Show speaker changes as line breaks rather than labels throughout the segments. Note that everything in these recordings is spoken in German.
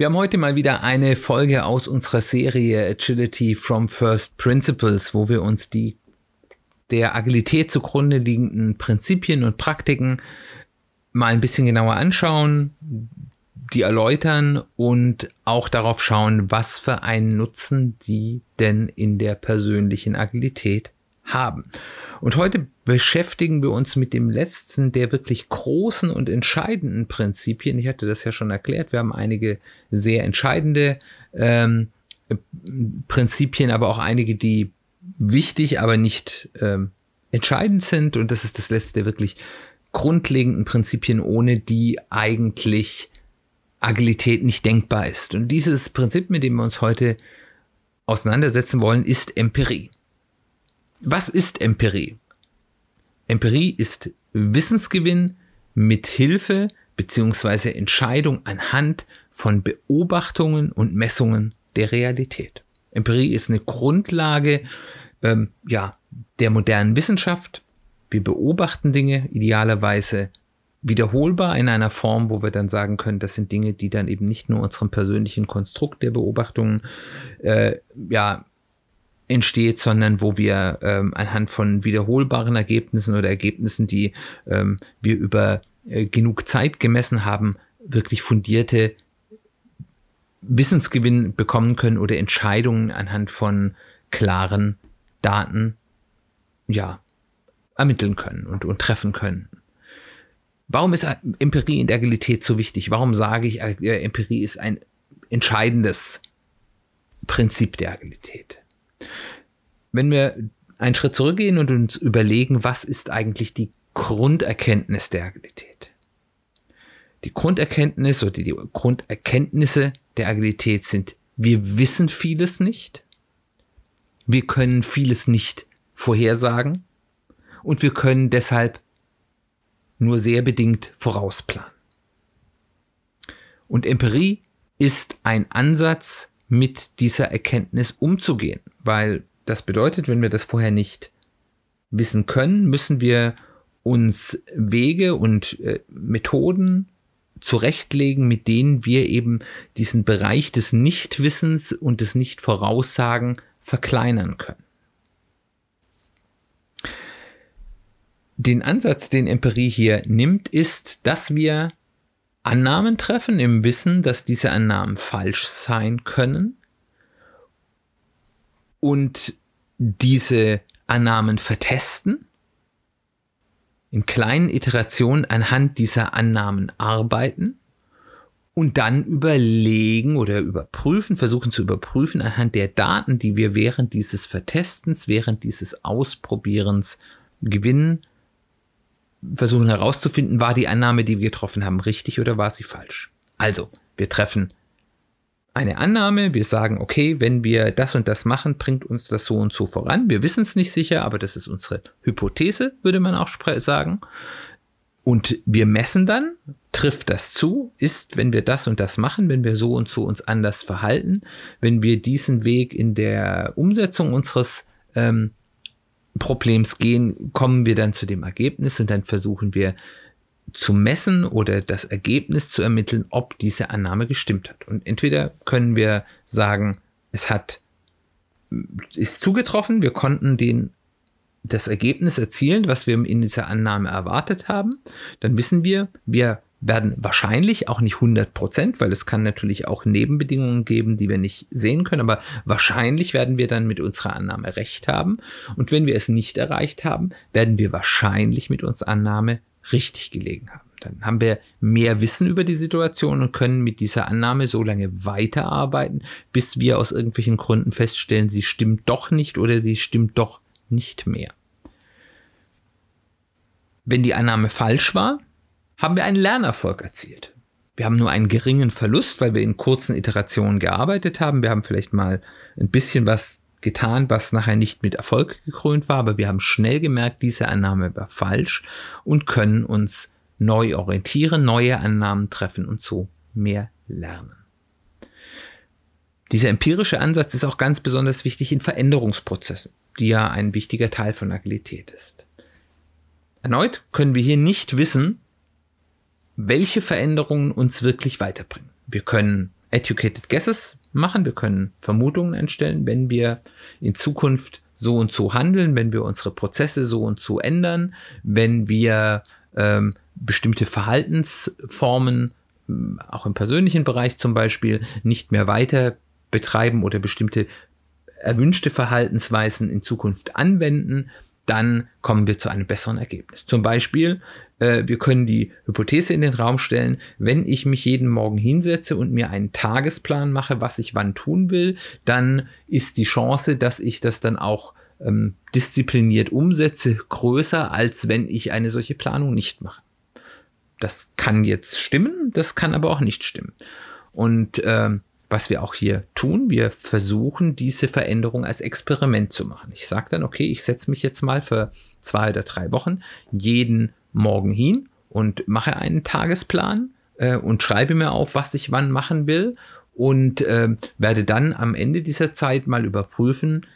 Wir haben heute mal wieder eine Folge aus unserer Serie Agility from First Principles, wo wir uns die der Agilität zugrunde liegenden Prinzipien und Praktiken mal ein bisschen genauer anschauen, die erläutern und auch darauf schauen, was für einen Nutzen die denn in der persönlichen Agilität haben. Und heute beschäftigen wir uns mit dem letzten der wirklich großen und entscheidenden Prinzipien. Ich hatte das ja schon erklärt. Wir haben einige sehr entscheidende ähm, Prinzipien, aber auch einige, die wichtig, aber nicht ähm, entscheidend sind. Und das ist das letzte der wirklich grundlegenden Prinzipien, ohne die eigentlich Agilität nicht denkbar ist. Und dieses Prinzip, mit dem wir uns heute auseinandersetzen wollen, ist Empirie. Was ist Empirie? Empirie ist Wissensgewinn mit Hilfe bzw. Entscheidung anhand von Beobachtungen und Messungen der Realität. Empirie ist eine Grundlage ähm, ja, der modernen Wissenschaft. Wir beobachten Dinge idealerweise wiederholbar in einer Form, wo wir dann sagen können, das sind Dinge, die dann eben nicht nur unserem persönlichen Konstrukt der Beobachtungen äh, ja, entsteht, sondern wo wir ähm, anhand von wiederholbaren Ergebnissen oder Ergebnissen, die ähm, wir über äh, genug Zeit gemessen haben, wirklich fundierte Wissensgewinn bekommen können oder Entscheidungen anhand von klaren Daten ja ermitteln können und, und treffen können. Warum ist Empirie in der Agilität so wichtig? Warum sage ich, äh, Empirie ist ein entscheidendes Prinzip der Agilität? Wenn wir einen Schritt zurückgehen und uns überlegen, was ist eigentlich die Grunderkenntnis der Agilität? Die Grunderkenntnis oder die Grunderkenntnisse der Agilität sind, wir wissen vieles nicht, wir können vieles nicht vorhersagen und wir können deshalb nur sehr bedingt vorausplanen. Und Empirie ist ein Ansatz, mit dieser Erkenntnis umzugehen, weil das bedeutet, wenn wir das vorher nicht wissen können, müssen wir uns Wege und äh, Methoden zurechtlegen, mit denen wir eben diesen Bereich des Nichtwissens und des Nichtvoraussagen verkleinern können. Den Ansatz, den Empirie hier nimmt, ist, dass wir Annahmen treffen im Wissen, dass diese Annahmen falsch sein können und diese Annahmen vertesten, in kleinen Iterationen anhand dieser Annahmen arbeiten und dann überlegen oder überprüfen, versuchen zu überprüfen anhand der Daten, die wir während dieses Vertestens, während dieses Ausprobierens gewinnen, versuchen herauszufinden, war die Annahme, die wir getroffen haben, richtig oder war sie falsch. Also, wir treffen eine Annahme, wir sagen, okay, wenn wir das und das machen, bringt uns das so und so voran. Wir wissen es nicht sicher, aber das ist unsere Hypothese, würde man auch sagen. Und wir messen dann, trifft das zu, ist, wenn wir das und das machen, wenn wir so und so uns anders verhalten, wenn wir diesen Weg in der Umsetzung unseres ähm, Problems gehen, kommen wir dann zu dem Ergebnis und dann versuchen wir zu messen oder das Ergebnis zu ermitteln, ob diese Annahme gestimmt hat. Und entweder können wir sagen, es hat, ist zugetroffen, wir konnten den, das Ergebnis erzielen, was wir in dieser Annahme erwartet haben. Dann wissen wir, wir werden wahrscheinlich auch nicht 100 Prozent, weil es kann natürlich auch Nebenbedingungen geben, die wir nicht sehen können, aber wahrscheinlich werden wir dann mit unserer Annahme recht haben. Und wenn wir es nicht erreicht haben, werden wir wahrscheinlich mit unserer Annahme richtig gelegen haben. Dann haben wir mehr Wissen über die Situation und können mit dieser Annahme so lange weiterarbeiten, bis wir aus irgendwelchen Gründen feststellen, sie stimmt doch nicht oder sie stimmt doch nicht mehr. Wenn die Annahme falsch war, haben wir einen Lernerfolg erzielt. wir haben nur einen geringen Verlust, weil wir in kurzen Iterationen gearbeitet haben. Wir haben vielleicht mal ein bisschen was getan, was nachher nicht mit Erfolg gekrönt war, aber wir haben schnell gemerkt, diese Annahme war falsch und können uns neu orientieren, neue Annahmen treffen und so mehr lernen. Dieser empirische Ansatz ist auch ganz besonders wichtig in Veränderungsprozessen, die ja ein wichtiger Teil von Agilität ist. Erneut können wir hier nicht wissen, welche Veränderungen uns wirklich weiterbringen. Wir können educated guesses machen, wir können Vermutungen entstellen, wenn wir in Zukunft so und so handeln, wenn wir unsere Prozesse so und so ändern, wenn wir ähm, bestimmte Verhaltensformen, ähm, auch im persönlichen Bereich zum Beispiel, nicht mehr weiter betreiben oder bestimmte erwünschte Verhaltensweisen in Zukunft anwenden, dann kommen wir zu einem besseren Ergebnis. Zum Beispiel, äh, wir können die Hypothese in den Raum stellen, wenn ich mich jeden Morgen hinsetze und mir einen Tagesplan mache, was ich wann tun will, dann ist die Chance, dass ich das dann auch ähm, diszipliniert umsetze, größer, als wenn ich eine solche Planung nicht mache. Das kann jetzt stimmen, das kann aber auch nicht stimmen. Und ähm, was wir auch hier tun, wir versuchen diese Veränderung als Experiment zu machen. Ich sage dann, okay, ich setze mich jetzt mal für zwei oder drei Wochen jeden Morgen hin und mache einen Tagesplan äh, und schreibe mir auf, was ich wann machen will und äh, werde dann am Ende dieser Zeit mal überprüfen,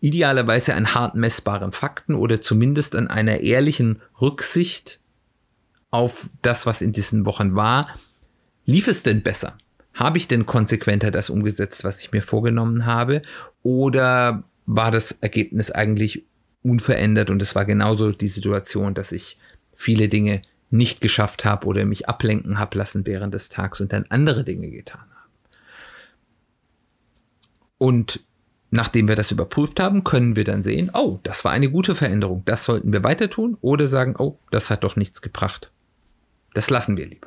idealerweise an hart messbaren Fakten oder zumindest an einer ehrlichen Rücksicht auf das, was in diesen Wochen war, Lief es denn besser? Habe ich denn konsequenter das umgesetzt, was ich mir vorgenommen habe? Oder war das Ergebnis eigentlich unverändert und es war genauso die Situation, dass ich viele Dinge nicht geschafft habe oder mich ablenken habe lassen während des Tags und dann andere Dinge getan habe. Und nachdem wir das überprüft haben, können wir dann sehen, oh, das war eine gute Veränderung, das sollten wir weiter tun oder sagen, oh, das hat doch nichts gebracht. Das lassen wir lieber.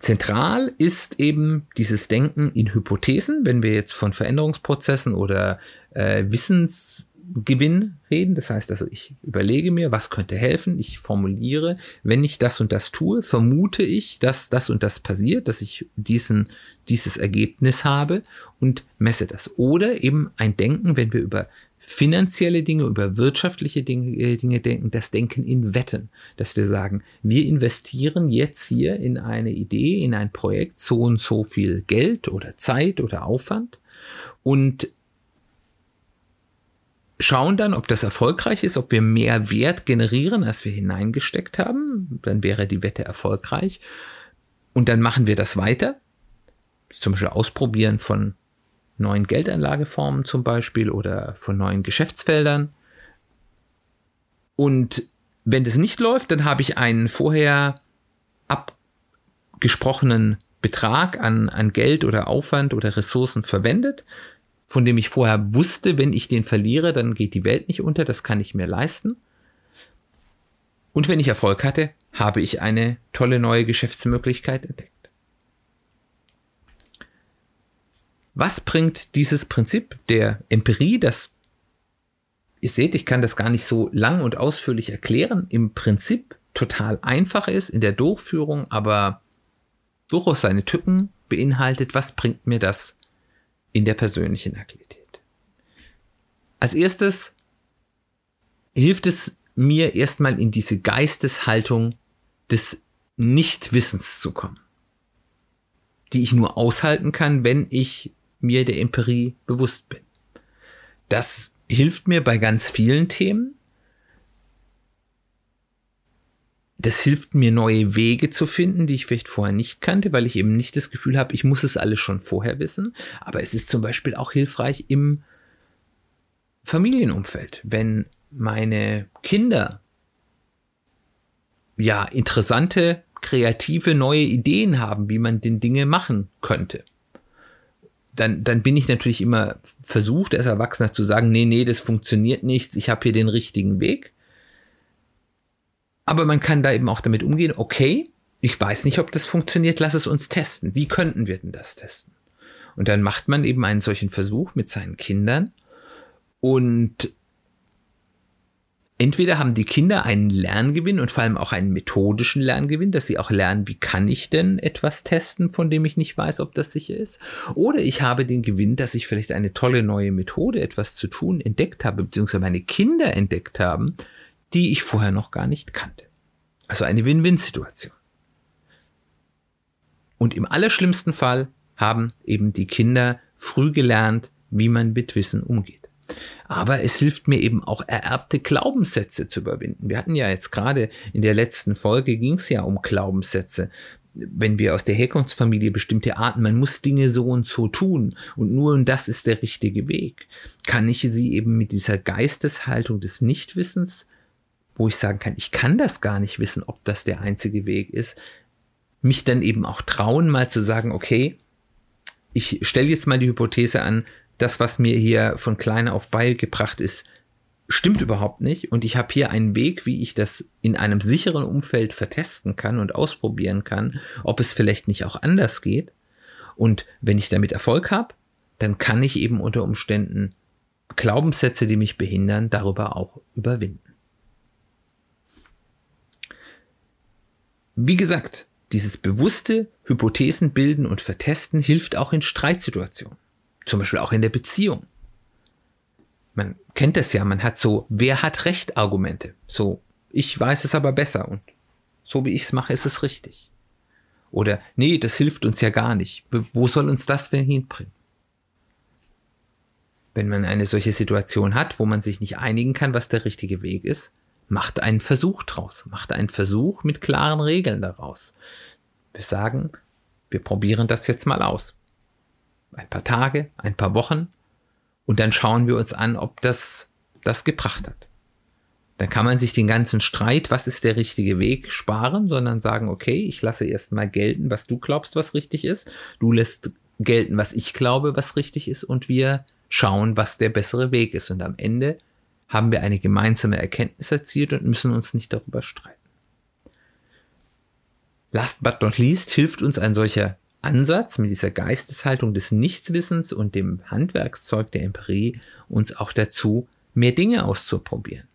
Zentral ist eben dieses Denken in Hypothesen, wenn wir jetzt von Veränderungsprozessen oder äh, Wissensgewinn reden. Das heißt also, ich überlege mir, was könnte helfen. Ich formuliere, wenn ich das und das tue, vermute ich, dass das und das passiert, dass ich diesen, dieses Ergebnis habe und messe das. Oder eben ein Denken, wenn wir über finanzielle Dinge, über wirtschaftliche Dinge, äh, Dinge denken, das Denken in Wetten, dass wir sagen, wir investieren jetzt hier in eine Idee, in ein Projekt so und so viel Geld oder Zeit oder Aufwand und schauen dann, ob das erfolgreich ist, ob wir mehr Wert generieren, als wir hineingesteckt haben, dann wäre die Wette erfolgreich. Und dann machen wir das weiter, zum Beispiel Ausprobieren von neuen Geldanlageformen zum Beispiel oder von neuen Geschäftsfeldern. Und wenn das nicht läuft, dann habe ich einen vorher abgesprochenen Betrag an, an Geld oder Aufwand oder Ressourcen verwendet, von dem ich vorher wusste, wenn ich den verliere, dann geht die Welt nicht unter, das kann ich mir leisten. Und wenn ich Erfolg hatte, habe ich eine tolle neue Geschäftsmöglichkeit entdeckt. Was bringt dieses Prinzip der Empirie, das ihr seht, ich kann das gar nicht so lang und ausführlich erklären, im Prinzip total einfach ist in der Durchführung, aber durchaus seine Tücken beinhaltet, was bringt mir das in der persönlichen Agilität? Als erstes hilft es mir erstmal in diese Geisteshaltung des Nichtwissens zu kommen, die ich nur aushalten kann, wenn ich mir der Empirie bewusst bin. Das hilft mir bei ganz vielen Themen. Das hilft mir, neue Wege zu finden, die ich vielleicht vorher nicht kannte, weil ich eben nicht das Gefühl habe, ich muss es alles schon vorher wissen. Aber es ist zum Beispiel auch hilfreich im Familienumfeld, wenn meine Kinder ja interessante, kreative, neue Ideen haben, wie man den Dinge machen könnte dann, dann bin ich natürlich immer versucht, als Erwachsener zu sagen, nee, nee, das funktioniert nichts, ich habe hier den richtigen Weg. Aber man kann da eben auch damit umgehen, okay, ich weiß nicht, ob das funktioniert, lass es uns testen. Wie könnten wir denn das testen? Und dann macht man eben einen solchen Versuch mit seinen Kindern und entweder haben die Kinder einen Lerngewinn und vor allem auch einen methodischen Lerngewinn, dass sie auch lernen, wie kann ich denn etwas testen, von dem ich nicht weiß, ob das sicher ist. Oder ich habe den Gewinn, dass ich vielleicht eine tolle neue Methode, etwas zu tun, entdeckt habe, beziehungsweise meine Kinder entdeckt haben, die ich vorher noch gar nicht kannte. Also eine Win-Win-Situation. Und im allerschlimmsten Fall haben eben die Kinder früh gelernt, wie man mit Wissen umgeht. Aber es hilft mir eben auch ererbte Glaubenssätze zu überwinden. Wir hatten ja jetzt gerade in der letzten Folge ging es ja um Glaubenssätze. Wenn wir aus der Herkunftsfamilie bestimmte Arten, man muss Dinge so und so tun und nur und das ist der richtige Weg, kann ich sie eben mit dieser Geisteshaltung des Nichtwissens, wo ich sagen kann, ich kann das gar nicht wissen, ob das der einzige Weg ist, mich dann eben auch trauen, mal zu sagen, okay, ich stelle jetzt mal die Hypothese an, das, was mir hier von klein auf beigebracht ist, stimmt überhaupt nicht. Und ich habe hier einen Weg, wie ich das in einem sicheren Umfeld vertesten kann und ausprobieren kann, ob es vielleicht nicht auch anders geht. Und wenn ich damit Erfolg habe, dann kann ich eben unter Umständen Glaubenssätze, die mich behindern, darüber auch überwinden. Wie gesagt, dieses bewusste Hypothesen bilden und vertesten hilft auch in Streitsituationen. Zum Beispiel auch in der Beziehung. Man kennt das ja, man hat so, wer hat Recht Argumente. So, ich weiß es aber besser und so wie ich es mache, ist es richtig. Oder, nee, das hilft uns ja gar nicht. Wo soll uns das denn hinbringen? Wenn man eine solche Situation hat, wo man sich nicht einigen kann, was der richtige Weg ist, macht einen Versuch draus. Macht einen Versuch mit klaren Regeln daraus. Wir sagen, wir probieren das jetzt mal aus ein paar Tage, ein paar Wochen und dann schauen wir uns an, ob das das gebracht hat. Dann kann man sich den ganzen Streit, was ist der richtige Weg, sparen, sondern sagen, okay, ich lasse erstmal gelten, was du glaubst, was richtig ist. Du lässt gelten, was ich glaube, was richtig ist und wir schauen, was der bessere Weg ist. Und am Ende haben wir eine gemeinsame Erkenntnis erzielt und müssen uns nicht darüber streiten. Last but not least hilft uns ein solcher Ansatz, mit dieser Geisteshaltung des Nichtswissens und dem Handwerkszeug der Empirie uns auch dazu, mehr Dinge auszuprobieren.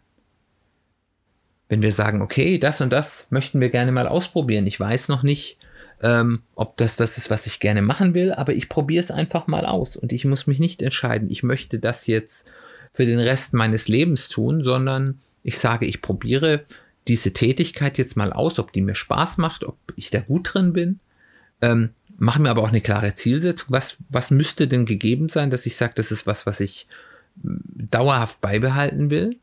Wenn wir sagen, okay, das und das möchten wir gerne mal ausprobieren, ich weiß noch nicht, ähm, ob das das ist, was ich gerne machen will, aber ich probiere es einfach mal aus und ich muss mich nicht entscheiden, ich möchte das jetzt für den Rest meines Lebens tun, sondern ich sage, ich probiere diese Tätigkeit jetzt mal aus, ob die mir Spaß macht, ob ich da gut drin bin. Ähm, mache mir aber auch eine klare Zielsetzung. Was, was müsste denn gegeben sein, dass ich sage, das ist was, was ich hm, dauerhaft beibehalten will?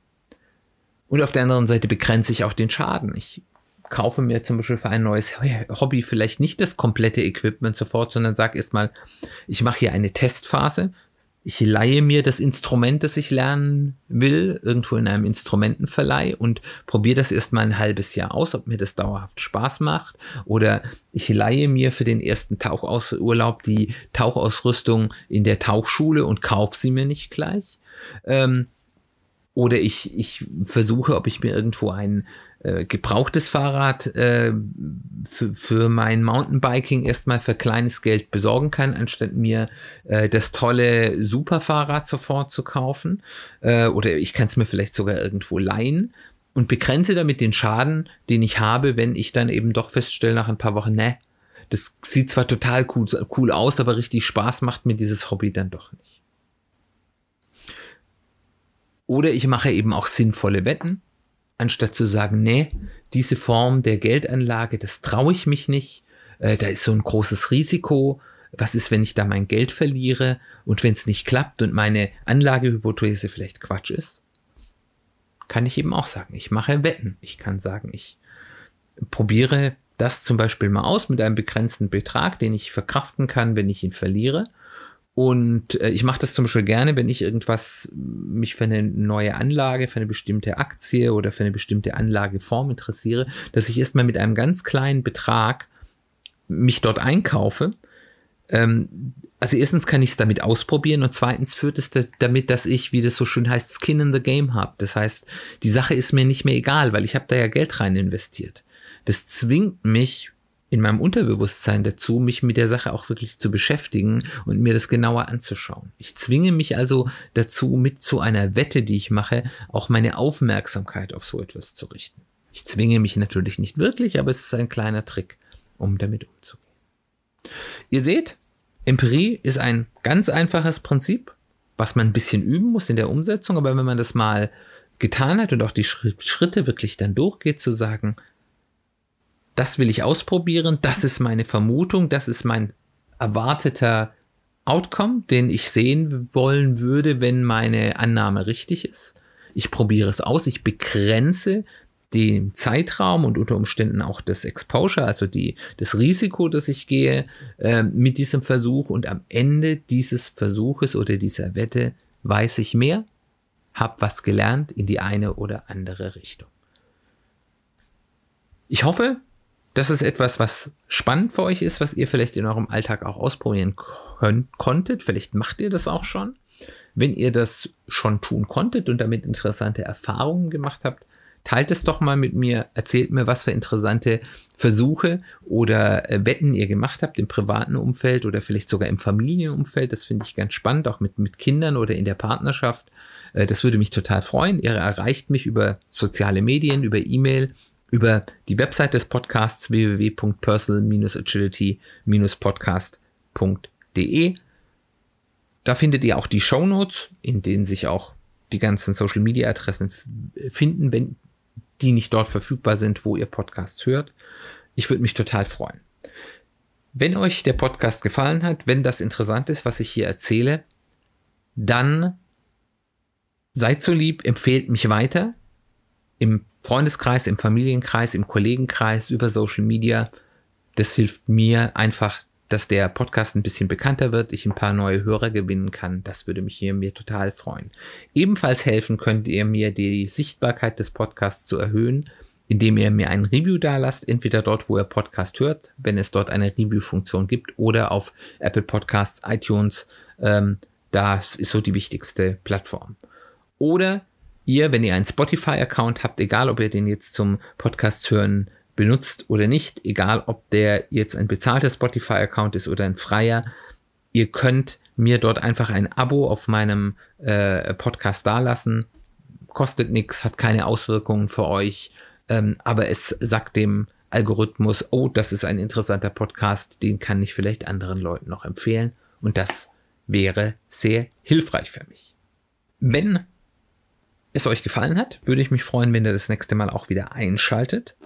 Und auf der anderen Seite begrenze ich auch den Schaden. Ich kaufe mir zum Beispiel für ein neues Hobby vielleicht nicht das komplette Equipment sofort, sondern sage erstmal, ich mache hier eine Testphase, ich leihe mir das Instrument, das ich lernen will, irgendwo in einem Instrumentenverleih und probiere das erstmal ein halbes Jahr aus, ob mir das dauerhaft Spaß macht. Oder ich leihe mir für den ersten Tauchurlaub die Tauchausrüstung in der Tauchschule und kaufe sie mir nicht gleich. Ähm, oder ich, ich versuche, ob ich mir irgendwo ein äh, gebrauchtes Fahrrad äh, für, für mein Mountainbiking erstmal für kleines Geld besorgen kann, anstatt mir äh, das tolle Superfahrrad sofort zu kaufen. Äh, oder ich kann es mir vielleicht sogar irgendwo leihen und begrenze damit den Schaden, den ich habe, wenn ich dann eben doch feststelle nach ein paar Wochen, ne, das sieht zwar total cool, cool aus, aber richtig Spaß macht mir dieses Hobby dann doch nicht. Oder ich mache eben auch sinnvolle Wetten anstatt zu sagen, nee, diese Form der Geldanlage, das traue ich mich nicht, äh, da ist so ein großes Risiko, was ist, wenn ich da mein Geld verliere und wenn es nicht klappt und meine Anlagehypothese vielleicht Quatsch ist? Kann ich eben auch sagen, ich mache Wetten. Ich kann sagen, ich probiere das zum Beispiel mal aus mit einem begrenzten Betrag, den ich verkraften kann, wenn ich ihn verliere und äh, ich mache das zum Beispiel gerne, wenn ich irgendwas mich für eine neue Anlage, für eine bestimmte Aktie oder für eine bestimmte Anlageform interessiere, dass ich erstmal mit einem ganz kleinen Betrag mich dort einkaufe. Ähm, also erstens kann ich es damit ausprobieren und zweitens führt es damit, dass ich, wie das so schön heißt, Skin in the Game habe. Das heißt, die Sache ist mir nicht mehr egal, weil ich habe da ja Geld rein investiert. Das zwingt mich in meinem Unterbewusstsein dazu, mich mit der Sache auch wirklich zu beschäftigen und mir das genauer anzuschauen. Ich zwinge mich also dazu, mit zu einer Wette, die ich mache, auch meine Aufmerksamkeit auf so etwas zu richten. Ich zwinge mich natürlich nicht wirklich, aber es ist ein kleiner Trick, um damit umzugehen. Ihr seht, Empirie ist ein ganz einfaches Prinzip, was man ein bisschen üben muss in der Umsetzung, aber wenn man das mal getan hat und auch die Schritte wirklich dann durchgeht, zu sagen, das will ich ausprobieren, das ist meine Vermutung, das ist mein erwarteter Outcome, den ich sehen wollen würde, wenn meine Annahme richtig ist. Ich probiere es aus, ich begrenze den Zeitraum und unter Umständen auch das Exposure, also die, das Risiko, das ich gehe äh, mit diesem Versuch und am Ende dieses Versuches oder dieser Wette weiß ich mehr, habe was gelernt in die eine oder andere Richtung. Ich hoffe, das ist etwas, was spannend für euch ist, was ihr vielleicht in eurem Alltag auch ausprobieren könnt, konntet. Vielleicht macht ihr das auch schon. Wenn ihr das schon tun konntet und damit interessante Erfahrungen gemacht habt, teilt es doch mal mit mir, erzählt mir, was für interessante Versuche oder äh, Wetten ihr gemacht habt im privaten Umfeld oder vielleicht sogar im Familienumfeld. Das finde ich ganz spannend, auch mit, mit Kindern oder in der Partnerschaft. Äh, das würde mich total freuen. Ihr erreicht mich über soziale Medien, über E-Mail über die Website des Podcasts www.personal-agility-podcast.de. Da findet ihr auch die Show Notes, in denen sich auch die ganzen Social Media Adressen finden, wenn die nicht dort verfügbar sind, wo ihr Podcasts hört. Ich würde mich total freuen. Wenn euch der Podcast gefallen hat, wenn das interessant ist, was ich hier erzähle, dann seid so lieb, empfehlt mich weiter im Freundeskreis, im Familienkreis, im Kollegenkreis, über Social Media. Das hilft mir einfach, dass der Podcast ein bisschen bekannter wird, ich ein paar neue Hörer gewinnen kann. Das würde mich hier mir total freuen. Ebenfalls helfen könnt ihr mir, die Sichtbarkeit des Podcasts zu erhöhen, indem ihr mir ein Review da lasst, entweder dort, wo ihr Podcast hört, wenn es dort eine Review-Funktion gibt, oder auf Apple Podcasts, iTunes. Ähm, das ist so die wichtigste Plattform. Oder ihr, wenn ihr einen Spotify-Account habt, egal ob ihr den jetzt zum Podcast hören benutzt oder nicht, egal ob der jetzt ein bezahlter Spotify-Account ist oder ein freier, ihr könnt mir dort einfach ein Abo auf meinem äh, Podcast dalassen. Kostet nichts, hat keine Auswirkungen für euch, ähm, aber es sagt dem Algorithmus, oh, das ist ein interessanter Podcast, den kann ich vielleicht anderen Leuten noch empfehlen und das wäre sehr hilfreich für mich. Wenn es euch gefallen hat, würde ich mich freuen, wenn ihr das nächste Mal auch wieder einschaltet.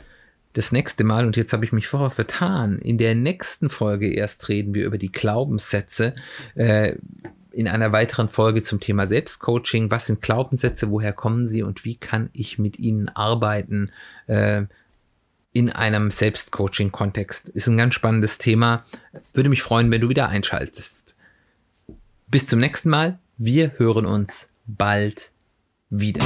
Das nächste Mal, und jetzt habe ich mich vorher vertan, in der nächsten Folge erst reden wir über die Glaubenssätze. Äh, in einer weiteren Folge zum Thema Selbstcoaching. Was sind Glaubenssätze? Woher kommen sie? Und wie kann ich mit ihnen arbeiten? Äh, in einem Selbstcoaching-Kontext. Ist ein ganz spannendes Thema. Würde mich freuen, wenn du wieder einschaltest. Bis zum nächsten Mal. Wir hören uns bald wieder.